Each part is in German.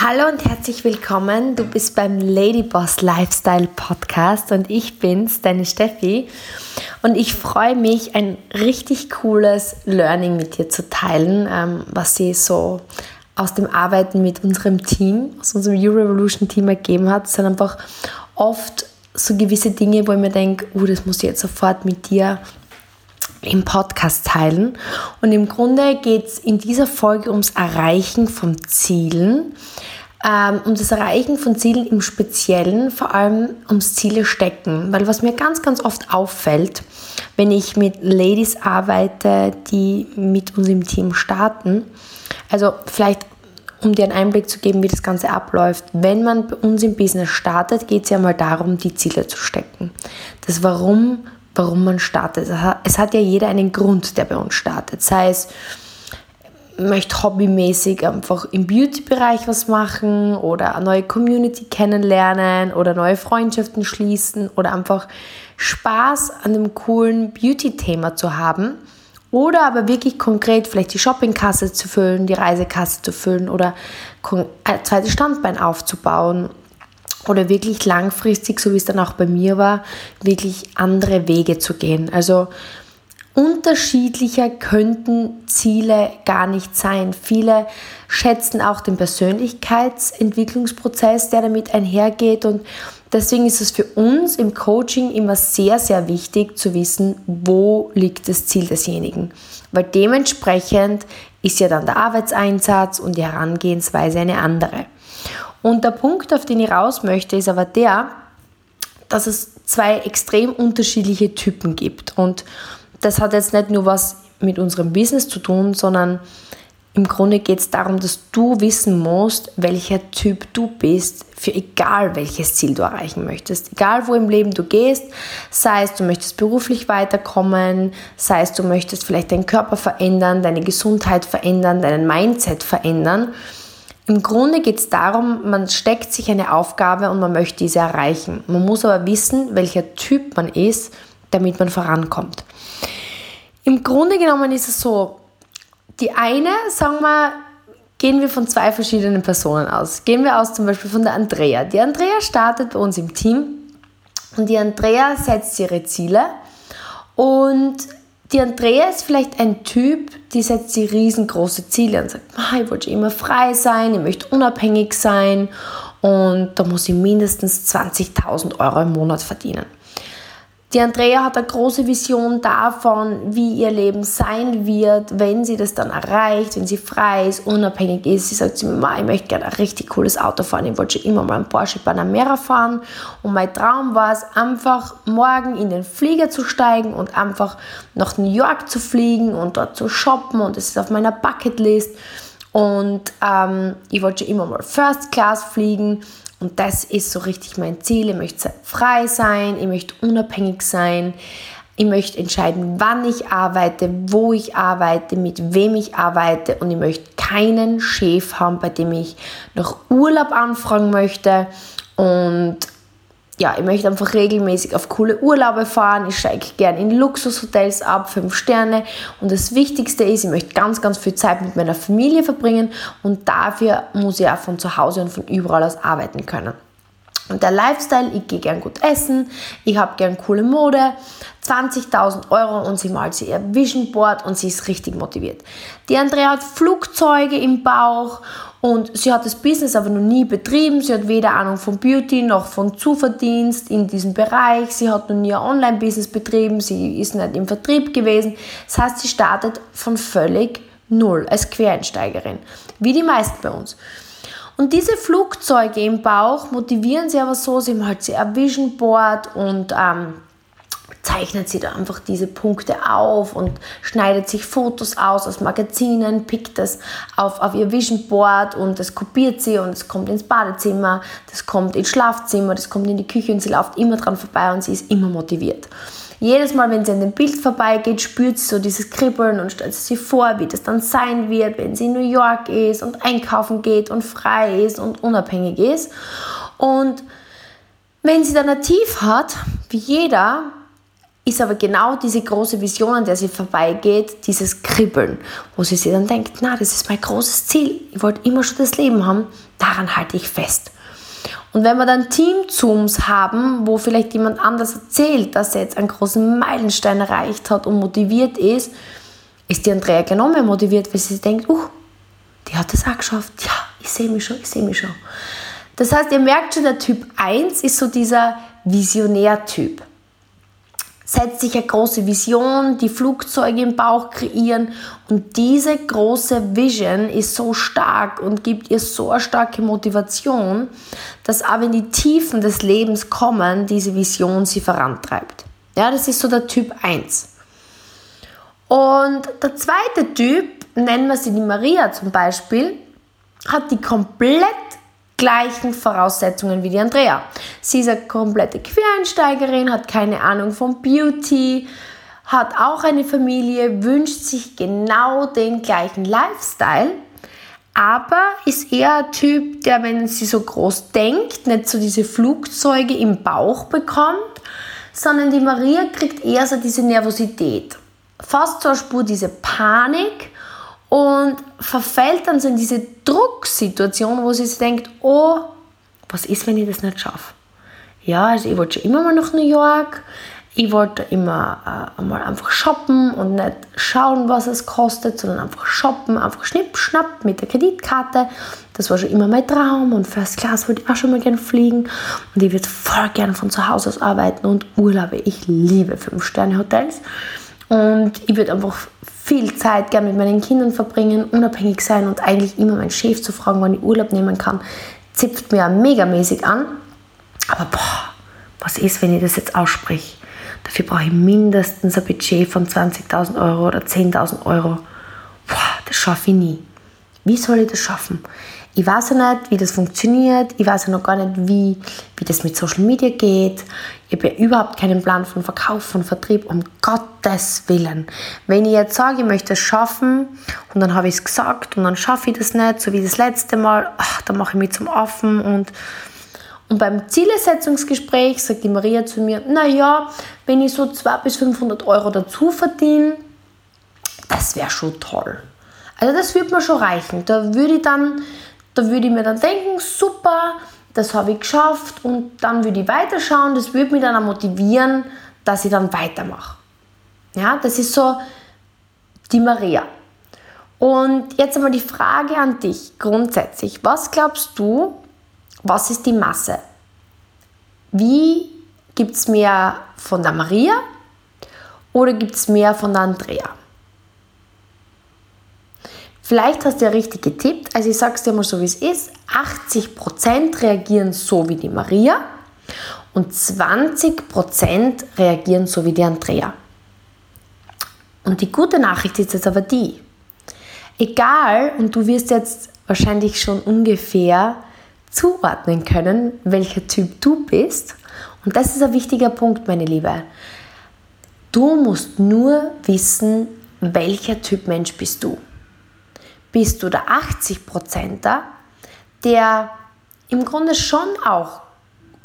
Hallo und herzlich willkommen. Du bist beim Ladyboss Lifestyle Podcast und ich bin's, deine Steffi. Und ich freue mich, ein richtig cooles Learning mit dir zu teilen, ähm, was sie so aus dem Arbeiten mit unserem Team, aus unserem U-Revolution Team ergeben hat. Es sind einfach oft so gewisse Dinge, wo ich mir denke, uh, das muss ich jetzt sofort mit dir im Podcast teilen. Und im Grunde geht es in dieser Folge ums Erreichen von Zielen. Ähm, um das Erreichen von Zielen im Speziellen, vor allem ums Ziele stecken. Weil was mir ganz, ganz oft auffällt, wenn ich mit Ladies arbeite, die mit uns im Team starten, also vielleicht um dir einen Einblick zu geben, wie das Ganze abläuft. Wenn man bei uns im Business startet, geht es ja mal darum, die Ziele zu stecken. Das Warum warum man startet. Es hat ja jeder einen Grund, der bei uns startet. Sei es, möchte hobbymäßig einfach im Beauty-Bereich was machen oder eine neue Community kennenlernen oder neue Freundschaften schließen oder einfach Spaß an dem coolen Beauty-Thema zu haben. Oder aber wirklich konkret vielleicht die Shoppingkasse zu füllen, die Reisekasse zu füllen oder ein zweites Standbein aufzubauen oder wirklich langfristig, so wie es dann auch bei mir war, wirklich andere Wege zu gehen. Also unterschiedlicher könnten Ziele gar nicht sein. Viele schätzen auch den Persönlichkeitsentwicklungsprozess, der damit einhergeht und deswegen ist es für uns im Coaching immer sehr, sehr wichtig zu wissen, wo liegt das Ziel desjenigen. Weil dementsprechend ist ja dann der Arbeitseinsatz und die Herangehensweise eine andere. Und der Punkt, auf den ich raus möchte, ist aber der, dass es zwei extrem unterschiedliche Typen gibt. Und das hat jetzt nicht nur was mit unserem Business zu tun, sondern im Grunde geht es darum, dass du wissen musst, welcher Typ du bist, für egal welches Ziel du erreichen möchtest. Egal wo im Leben du gehst, sei es du möchtest beruflich weiterkommen, sei es du möchtest vielleicht deinen Körper verändern, deine Gesundheit verändern, deinen Mindset verändern. Im Grunde geht es darum, man steckt sich eine Aufgabe und man möchte diese erreichen. Man muss aber wissen, welcher Typ man ist, damit man vorankommt. Im Grunde genommen ist es so, die eine, sagen wir, gehen wir von zwei verschiedenen Personen aus. Gehen wir aus zum Beispiel von der Andrea. Die Andrea startet bei uns im Team und die Andrea setzt ihre Ziele und die Andrea ist vielleicht ein Typ, die setzt sich riesengroße Ziele und sagt, ich wollte immer frei sein, ich möchte unabhängig sein und da muss ich mindestens 20.000 Euro im Monat verdienen. Die Andrea hat eine große Vision davon, wie ihr Leben sein wird, wenn sie das dann erreicht, wenn sie frei ist, unabhängig ist. Sie sagt zu mir, ich möchte gerne ein richtig cooles Auto fahren. Ich wollte schon immer mal einen Porsche Panamera fahren. Und mein Traum war es, einfach morgen in den Flieger zu steigen und einfach nach New York zu fliegen und dort zu shoppen. Und das ist auf meiner Bucketlist. Und ähm, ich wollte schon immer mal First Class fliegen. Und das ist so richtig mein Ziel. Ich möchte frei sein, ich möchte unabhängig sein. Ich möchte entscheiden, wann ich arbeite, wo ich arbeite, mit wem ich arbeite und ich möchte keinen Chef haben, bei dem ich noch Urlaub anfragen möchte und ja, ich möchte einfach regelmäßig auf coole Urlaube fahren. Ich steige gerne in Luxushotels ab, fünf Sterne. Und das Wichtigste ist, ich möchte ganz, ganz viel Zeit mit meiner Familie verbringen. Und dafür muss ich auch von zu Hause und von überall aus arbeiten können. Und der Lifestyle, ich gehe gern gut essen, ich habe gern coole Mode, 20.000 Euro und sie malt sie ihr Vision Board und sie ist richtig motiviert. Die Andrea hat Flugzeuge im Bauch und sie hat das Business aber noch nie betrieben. Sie hat weder Ahnung von Beauty noch von Zuverdienst in diesem Bereich. Sie hat noch nie ein Online-Business betrieben. Sie ist nicht im Vertrieb gewesen. Das heißt, sie startet von völlig null als Quereinsteigerin. Wie die meisten bei uns. Und diese Flugzeuge im Bauch motivieren sie aber so, sie malt sie ein Vision Board und ähm, zeichnet sie da einfach diese Punkte auf und schneidet sich Fotos aus aus Magazinen, pickt das auf, auf ihr Vision Board und das kopiert sie und es kommt ins Badezimmer, das kommt ins Schlafzimmer, das kommt in die Küche und sie läuft immer dran vorbei und sie ist immer motiviert. Jedes Mal, wenn sie an dem Bild vorbeigeht, spürt sie so dieses Kribbeln und stellt sich vor, wie das dann sein wird, wenn sie in New York ist und einkaufen geht und frei ist und unabhängig ist. Und wenn sie dann ein Tief hat, wie jeder, ist aber genau diese große Vision, an der sie vorbeigeht, dieses Kribbeln, wo sie sich dann denkt, na, das ist mein großes Ziel, ich wollte immer schon das Leben haben, daran halte ich fest. Und wenn wir dann Team-Zooms haben, wo vielleicht jemand anders erzählt, dass er jetzt einen großen Meilenstein erreicht hat und motiviert ist, ist die Andrea mehr motiviert, weil sie denkt, uh, die hat das auch geschafft. Ja, ich sehe mich schon, ich sehe mich schon. Das heißt, ihr merkt schon, der Typ 1 ist so dieser Visionärtyp. Setzt sich eine große Vision, die Flugzeuge im Bauch kreieren und diese große Vision ist so stark und gibt ihr so eine starke Motivation, dass auch wenn die Tiefen des Lebens kommen, diese Vision sie vorantreibt. Ja, das ist so der Typ 1. Und der zweite Typ, nennen wir sie die Maria zum Beispiel, hat die komplett gleichen Voraussetzungen wie die Andrea. Sie ist eine komplette Quereinsteigerin, hat keine Ahnung von Beauty, hat auch eine Familie, wünscht sich genau den gleichen Lifestyle, aber ist eher ein Typ, der, wenn sie so groß denkt, nicht so diese Flugzeuge im Bauch bekommt, sondern die Maria kriegt eher so diese Nervosität fast zur Spur diese Panik und verfällt dann so in diese Drucksituation, wo sie sich denkt, oh, was ist, wenn ich das nicht schaffe? Ja, also ich wollte schon immer mal nach New York, ich wollte immer äh, einmal einfach shoppen und nicht schauen, was es kostet, sondern einfach shoppen, einfach schnipp, schnapp mit der Kreditkarte. Das war schon immer mein Traum und First Class wollte ich auch schon mal gerne fliegen und ich würde voll gerne von zu Hause aus arbeiten und Urlaube. Ich liebe Fünf-Sterne-Hotels. Und ich würde einfach viel Zeit gerne mit meinen Kindern verbringen, unabhängig sein und eigentlich immer meinen Chef zu fragen, wann ich Urlaub nehmen kann, zipft mir megamäßig an. Aber boah, was ist, wenn ich das jetzt ausspreche? Dafür brauche ich mindestens ein Budget von 20.000 Euro oder 10.000 Euro. Boah, das schaffe ich nie. Wie soll ich das schaffen? Ich weiß ja nicht, wie das funktioniert. Ich weiß ja noch gar nicht, wie, wie das mit Social Media geht. Ich habe ja überhaupt keinen Plan von Verkauf, von Vertrieb, um Gottes Willen. Wenn ich jetzt sage, ich möchte es schaffen und dann habe ich es gesagt und dann schaffe ich das nicht, so wie das letzte Mal, ach, dann mache ich mich zum Affen und und beim Zielesetzungsgespräch sagt die Maria zu mir, naja, wenn ich so 200 bis 500 Euro dazu verdiene, das wäre schon toll. Also das würde mir schon reichen. Da würde ich dann da würde ich mir dann denken, super, das habe ich geschafft und dann würde ich weiterschauen. Das würde mich dann auch motivieren, dass ich dann weitermache. Ja, das ist so die Maria. Und jetzt einmal die Frage an dich grundsätzlich. Was glaubst du, was ist die Masse? Wie gibt es mehr von der Maria oder gibt es mehr von der Andrea? Vielleicht hast du ja richtig getippt. Also ich sage es dir mal so, wie es ist. 80% reagieren so wie die Maria und 20% reagieren so wie die Andrea. Und die gute Nachricht ist jetzt aber die. Egal, und du wirst jetzt wahrscheinlich schon ungefähr zuordnen können, welcher Typ du bist. Und das ist ein wichtiger Punkt, meine Liebe. Du musst nur wissen, welcher Typ Mensch bist du bist du der 80%er, der im Grunde schon auch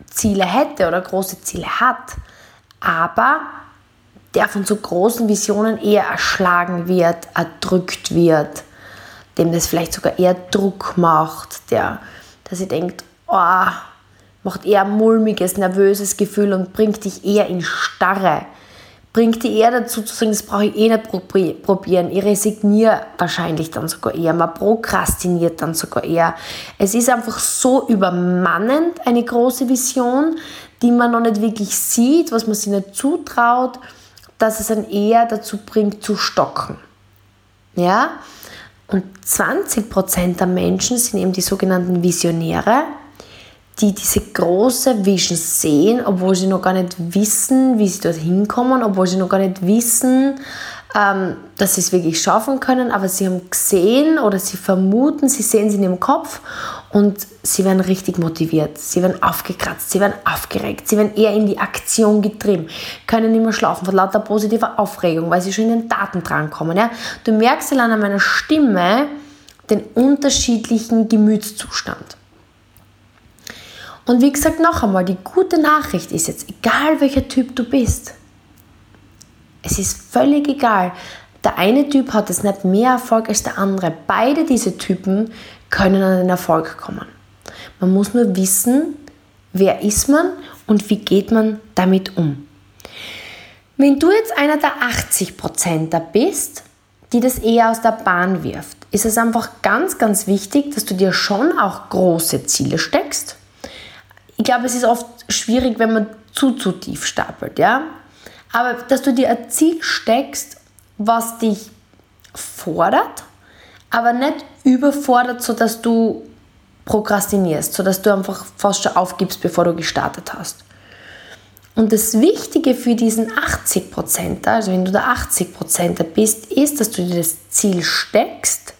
Ziele hätte oder große Ziele hat, aber der von so großen Visionen eher erschlagen wird, erdrückt wird, dem das vielleicht sogar eher Druck macht, der, der sich denkt, oh, macht eher mulmiges, nervöses Gefühl und bringt dich eher in Starre bringt die eher dazu zu sagen, das brauche ich eh nicht probieren. Ich resigniere wahrscheinlich dann sogar eher. Man prokrastiniert dann sogar eher. Es ist einfach so übermannend, eine große Vision, die man noch nicht wirklich sieht, was man sich nicht zutraut, dass es dann eher dazu bringt, zu stocken. Ja? Und 20% der Menschen sind eben die sogenannten Visionäre die diese große Vision sehen, obwohl sie noch gar nicht wissen, wie sie dorthin kommen, obwohl sie noch gar nicht wissen, ähm, dass sie es wirklich schaffen können, aber sie haben gesehen oder sie vermuten, sie sehen sie in ihrem Kopf und sie werden richtig motiviert, sie werden aufgekratzt, sie werden aufgeregt, sie werden eher in die Aktion getrieben, können nicht mehr schlafen von lauter positiver Aufregung, weil sie schon in den Daten drankommen. Ja? Du merkst ja an meiner Stimme den unterschiedlichen Gemütszustand. Und wie gesagt, noch einmal, die gute Nachricht ist jetzt, egal welcher Typ du bist, Es ist völlig egal. Der eine Typ hat jetzt nicht mehr Erfolg als der andere. Beide diese Typen können an den Erfolg kommen. Man muss nur wissen, wer ist man und wie geht man damit um. Wenn du jetzt einer der 80%er bist, die das eher aus der Bahn wirft, ist es einfach ganz, ganz wichtig, dass du dir schon auch große Ziele steckst. Ich glaube, es ist oft schwierig, wenn man zu, zu tief stapelt, ja. Aber dass du dir ein Ziel steckst, was dich fordert, aber nicht überfordert, sodass du prokrastinierst, sodass du einfach fast schon aufgibst, bevor du gestartet hast. Und das Wichtige für diesen 80%er, also wenn du der 80%er bist, ist, dass du dir das Ziel steckst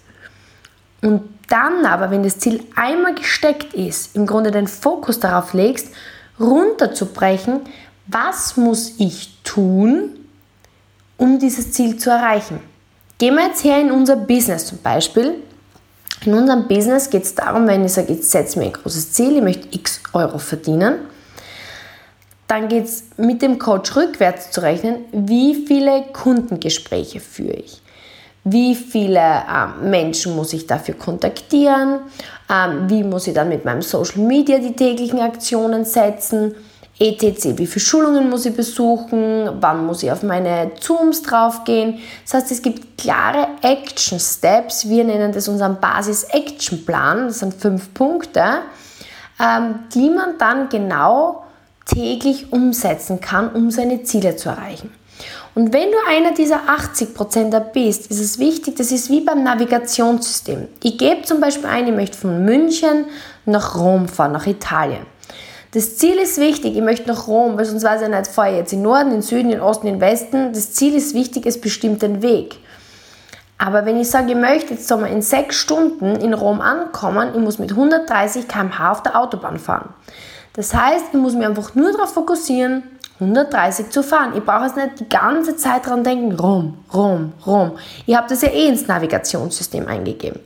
und dann aber, wenn das Ziel einmal gesteckt ist, im Grunde den Fokus darauf legst, runterzubrechen, was muss ich tun, um dieses Ziel zu erreichen. Gehen wir jetzt her in unser Business zum Beispiel. In unserem Business geht es darum, wenn ich sage, jetzt setze mir ein großes Ziel, ich möchte x Euro verdienen, dann geht es mit dem Coach rückwärts zu rechnen, wie viele Kundengespräche führe ich. Wie viele äh, Menschen muss ich dafür kontaktieren? Ähm, wie muss ich dann mit meinem Social Media die täglichen Aktionen setzen? etc. Wie viele Schulungen muss ich besuchen? Wann muss ich auf meine Zooms draufgehen? Das heißt, es gibt klare Action Steps. Wir nennen das unseren Basis-Action-Plan. Das sind fünf Punkte, ähm, die man dann genau täglich umsetzen kann, um seine Ziele zu erreichen. Und wenn du einer dieser 80%er bist, ist es wichtig, das ist wie beim Navigationssystem. Ich gebe zum Beispiel ein, ich möchte von München nach Rom fahren, nach Italien. Das Ziel ist wichtig, ich möchte nach Rom, weil sonst weiß ich nicht, fahre ich jetzt in Norden, in Süden, in Osten, in Westen. Das Ziel ist wichtig, es bestimmt den Weg. Aber wenn ich sage, ich möchte jetzt in sechs Stunden in Rom ankommen, ich muss mit 130 km/h auf der Autobahn fahren. Das heißt, ich muss mich einfach nur darauf fokussieren, 130 zu fahren. Ich brauche jetzt nicht die ganze Zeit dran denken, Rom, Rom, Rom. Ich habe das ja eh ins Navigationssystem eingegeben.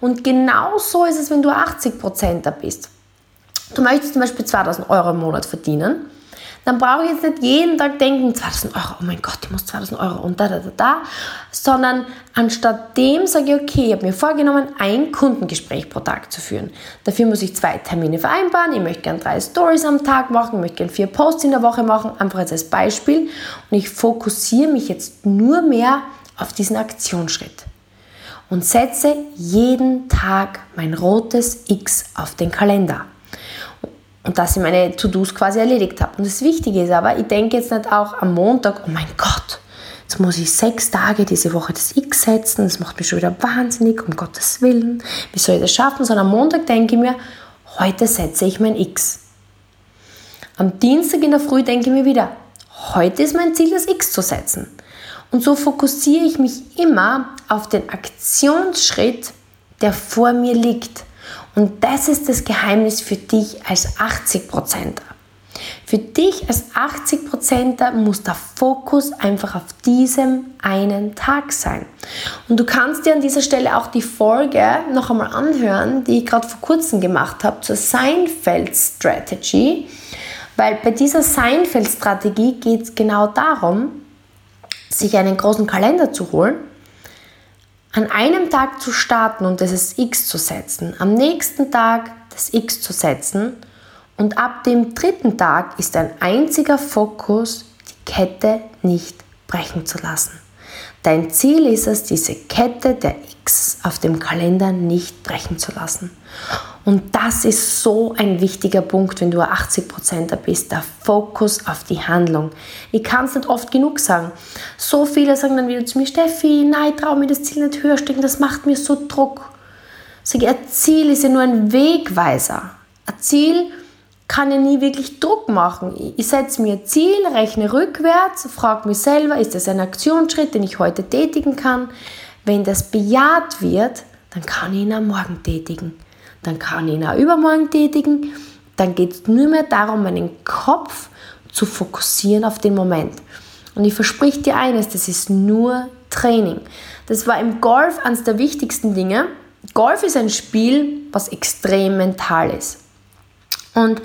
Und genau so ist es, wenn du 80%er bist. Du möchtest zum Beispiel 2000 Euro im Monat verdienen dann brauche ich jetzt nicht jeden Tag denken, 2000 Euro, oh mein Gott, ich muss 2000 Euro und da, da, da, da, sondern anstatt dem sage ich, okay, ich habe mir vorgenommen, ein Kundengespräch pro Tag zu führen. Dafür muss ich zwei Termine vereinbaren, ich möchte gerne drei Stories am Tag machen, ich möchte gerne vier Posts in der Woche machen, einfach jetzt als Beispiel und ich fokussiere mich jetzt nur mehr auf diesen Aktionsschritt und setze jeden Tag mein rotes X auf den Kalender und dass ich meine To-Dos quasi erledigt habe. Und das Wichtige ist aber, ich denke jetzt nicht auch am Montag, oh mein Gott, jetzt muss ich sechs Tage diese Woche das X setzen, das macht mich schon wieder wahnsinnig, um Gottes Willen, wie soll ich das schaffen? Sondern am Montag denke ich mir, heute setze ich mein X. Am Dienstag in der Früh denke ich mir wieder, heute ist mein Ziel, das X zu setzen. Und so fokussiere ich mich immer auf den Aktionsschritt, der vor mir liegt. Und das ist das Geheimnis für dich als 80%er. Für dich als 80%er muss der Fokus einfach auf diesem einen Tag sein. Und du kannst dir an dieser Stelle auch die Folge noch einmal anhören, die ich gerade vor kurzem gemacht habe zur Seinfeld Strategy. Weil bei dieser Seinfeld-Strategie geht es genau darum, sich einen großen Kalender zu holen an einem Tag zu starten und das X zu setzen, am nächsten Tag das X zu setzen und ab dem dritten Tag ist ein einziger Fokus, die Kette nicht brechen zu lassen. Dein Ziel ist es, diese Kette der X auf dem Kalender nicht brechen zu lassen. Und das ist so ein wichtiger Punkt, wenn du 80%er bist, der Fokus auf die Handlung. Ich kann es nicht oft genug sagen. So viele sagen dann wieder zu mir, Steffi, nein, traue mir das Ziel nicht höher stecken, das macht mir so Druck. Sag ich, ein Ziel ist ja nur ein Wegweiser. Ein Ziel kann ja nie wirklich Druck machen. Ich setze mir ein Ziel, rechne rückwärts, frage mich selber, ist das ein Aktionsschritt, den ich heute tätigen kann? Wenn das bejaht wird, dann kann ich ihn am Morgen tätigen dann kann ich ihn auch übermorgen tätigen. Dann geht es nur mehr darum, meinen Kopf zu fokussieren auf den Moment. Und ich verspreche dir eines, das ist nur Training. Das war im Golf eines der wichtigsten Dinge. Golf ist ein Spiel, was extrem mental ist. Und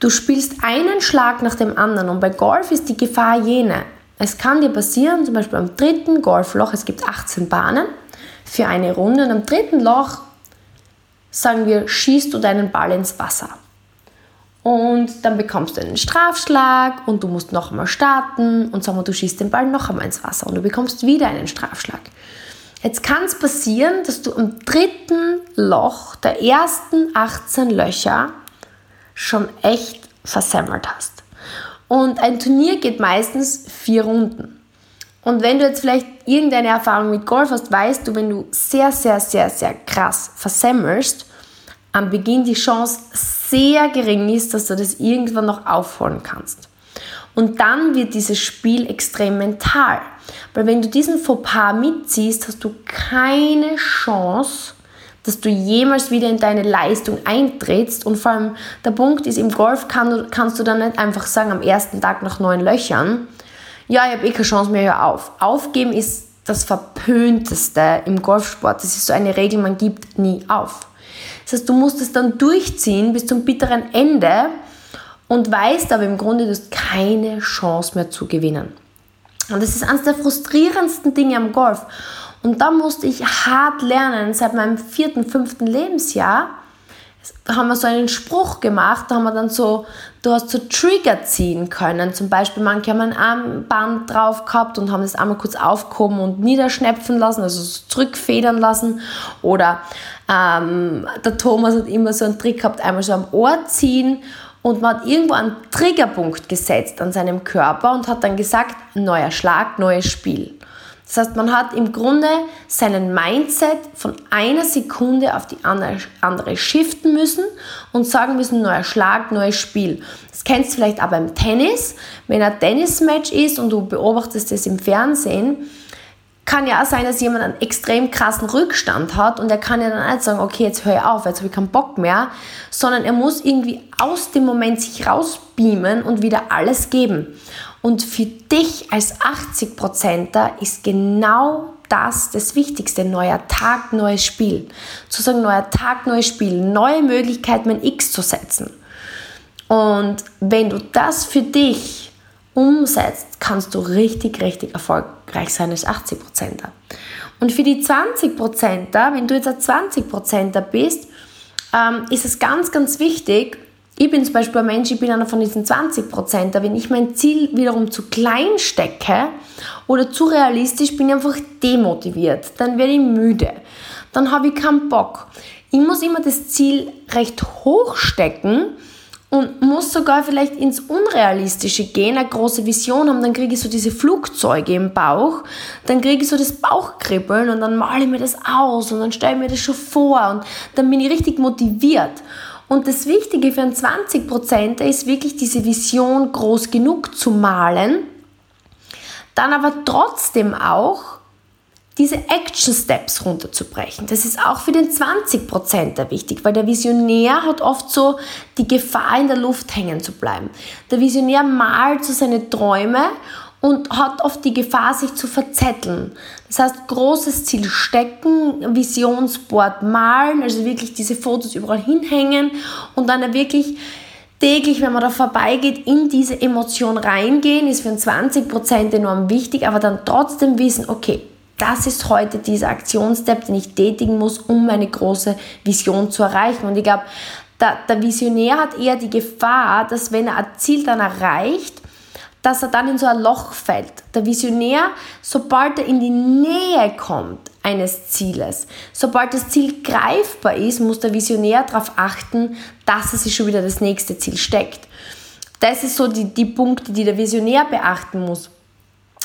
du spielst einen Schlag nach dem anderen. Und bei Golf ist die Gefahr jene, Es kann dir passieren, zum Beispiel am dritten Golfloch, es gibt 18 Bahnen für eine Runde und am dritten Loch, sagen wir, schießt du deinen Ball ins Wasser. Und dann bekommst du einen Strafschlag und du musst noch einmal starten und sagen wir, du schießt den Ball noch einmal ins Wasser und du bekommst wieder einen Strafschlag. Jetzt kann es passieren, dass du am dritten Loch der ersten 18 Löcher schon echt versemmelt hast. Und ein Turnier geht meistens vier Runden. Und wenn du jetzt vielleicht irgendeine Erfahrung mit Golf hast, weißt du, wenn du sehr, sehr, sehr, sehr krass versemmelst, am Beginn die Chance sehr gering ist, dass du das irgendwann noch aufholen kannst. Und dann wird dieses Spiel extrem mental. Weil wenn du diesen Fauxpas mitziehst, hast du keine Chance, dass du jemals wieder in deine Leistung eintrittst. Und vor allem der Punkt ist, im Golf kann kannst du dann nicht einfach sagen, am ersten Tag nach neun Löchern, ja, ich habe eh keine Chance mehr, hör auf. Aufgeben ist das Verpönteste im Golfsport. Das ist so eine Regel, man gibt nie auf. Das heißt, du musst es dann durchziehen bis zum bitteren Ende und weißt aber im Grunde, du hast keine Chance mehr zu gewinnen. Und das ist eines der frustrierendsten Dinge am Golf. Und da musste ich hart lernen, seit meinem vierten, fünften Lebensjahr, haben wir so einen Spruch gemacht, da haben wir dann so, du hast so Trigger ziehen können. Zum Beispiel, manche haben ein Armband drauf gehabt und haben das einmal kurz aufgehoben und niederschnäpfen lassen, also so zurückfedern lassen. Oder ähm, der Thomas hat immer so einen Trick gehabt, einmal so am Ohr ziehen und man hat irgendwo einen Triggerpunkt gesetzt an seinem Körper und hat dann gesagt, neuer Schlag, neues Spiel. Das heißt, man hat im Grunde seinen Mindset von einer Sekunde auf die andere, shiften müssen und sagen müssen, neuer Schlag, neues Spiel. Das kennst du vielleicht auch beim Tennis. Wenn ein Tennismatch ist und du beobachtest es im Fernsehen, kann ja auch sein, dass jemand einen extrem krassen Rückstand hat und er kann ja dann nicht sagen, okay, jetzt höre ich auf, jetzt habe ich keinen Bock mehr, sondern er muss irgendwie aus dem Moment sich rausbeamen und wieder alles geben. Und für dich als 80%er ist genau das das Wichtigste. Neuer Tag, neues Spiel. Zu sagen, neuer Tag, neues Spiel. Neue Möglichkeit, mein X zu setzen. Und wenn du das für dich umsetzt, kannst du richtig, richtig erfolgreich sein als 80%er. Und für die 20%er, wenn du jetzt ein 20%er bist, ähm, ist es ganz, ganz wichtig, ich bin zum Beispiel ein Mensch, ich bin einer von diesen 20% wenn ich mein Ziel wiederum zu klein stecke oder zu realistisch, bin ich einfach demotiviert. Dann werde ich müde. Dann habe ich keinen Bock. Ich muss immer das Ziel recht hoch stecken, und muss sogar vielleicht ins Unrealistische gehen, eine große Vision haben, dann kriege ich so diese Flugzeuge im Bauch, dann kriege ich so das Bauchkribbeln und dann male ich mir das aus und dann stelle ich mir das schon vor und dann bin ich richtig motiviert. Und das Wichtige für einen 20% ist wirklich diese Vision groß genug zu malen, dann aber trotzdem auch diese Action Steps runterzubrechen. Das ist auch für den 20%er wichtig, weil der Visionär hat oft so die Gefahr, in der Luft hängen zu bleiben. Der Visionär malt so seine Träume und hat oft die Gefahr, sich zu verzetteln. Das heißt, großes Ziel stecken, Visionsboard malen, also wirklich diese Fotos überall hinhängen und dann wirklich täglich, wenn man da vorbeigeht, in diese Emotion reingehen, ist für einen 20% enorm wichtig, aber dann trotzdem wissen, okay, das ist heute dieser Aktionsstep, den ich tätigen muss, um meine große Vision zu erreichen. Und ich glaube, der, der Visionär hat eher die Gefahr, dass wenn er ein Ziel dann erreicht, dass er dann in so ein Loch fällt. Der Visionär, sobald er in die Nähe kommt eines Zieles, sobald das Ziel greifbar ist, muss der Visionär darauf achten, dass er sich schon wieder das nächste Ziel steckt. Das ist so die, die Punkte, die der Visionär beachten muss.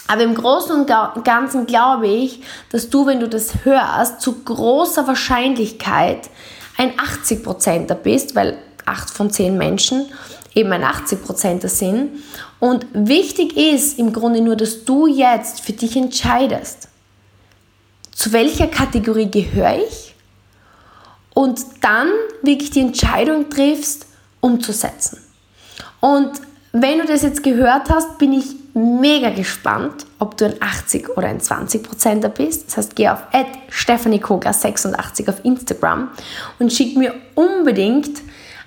Aber im Großen und Ganzen glaube ich, dass du, wenn du das hörst, zu großer Wahrscheinlichkeit ein 80%er bist, weil 8 von 10 Menschen eben ein 80%er sind. Und wichtig ist im Grunde nur, dass du jetzt für dich entscheidest, zu welcher Kategorie gehöre ich und dann wirklich die Entscheidung triffst, umzusetzen. Und wenn du das jetzt gehört hast, bin ich mega gespannt, ob du ein 80 oder ein 20 Prozenter bist. Das heißt, geh auf stephaniekoga86 auf Instagram und schick mir unbedingt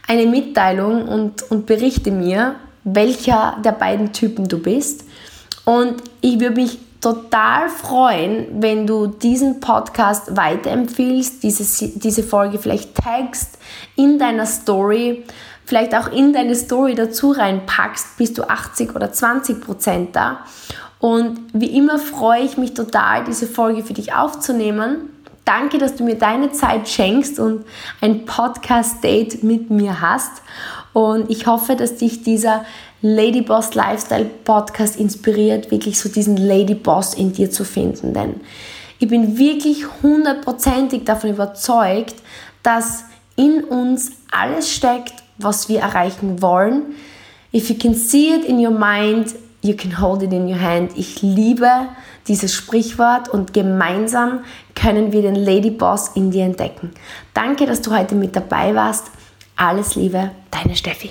eine Mitteilung und, und berichte mir, welcher der beiden Typen du bist. Und ich würde mich total freuen, wenn du diesen Podcast weiterempfiehlst, diese, diese Folge vielleicht tagst in deiner Story, vielleicht auch in deine Story dazu reinpackst, bist du 80 oder 20 Prozent da. Und wie immer freue ich mich total, diese Folge für dich aufzunehmen. Danke, dass du mir deine Zeit schenkst und ein Podcast-Date mit mir hast. Und ich hoffe, dass dich dieser Lady Boss Lifestyle Podcast inspiriert, wirklich so diesen Lady Boss in dir zu finden. Denn ich bin wirklich hundertprozentig davon überzeugt, dass in uns alles steckt, was wir erreichen wollen. If you can see it in your mind, you can hold it in your hand. Ich liebe dieses Sprichwort und gemeinsam können wir den Lady Boss in dir entdecken. Danke, dass du heute mit dabei warst. Alles Liebe, deine Steffi.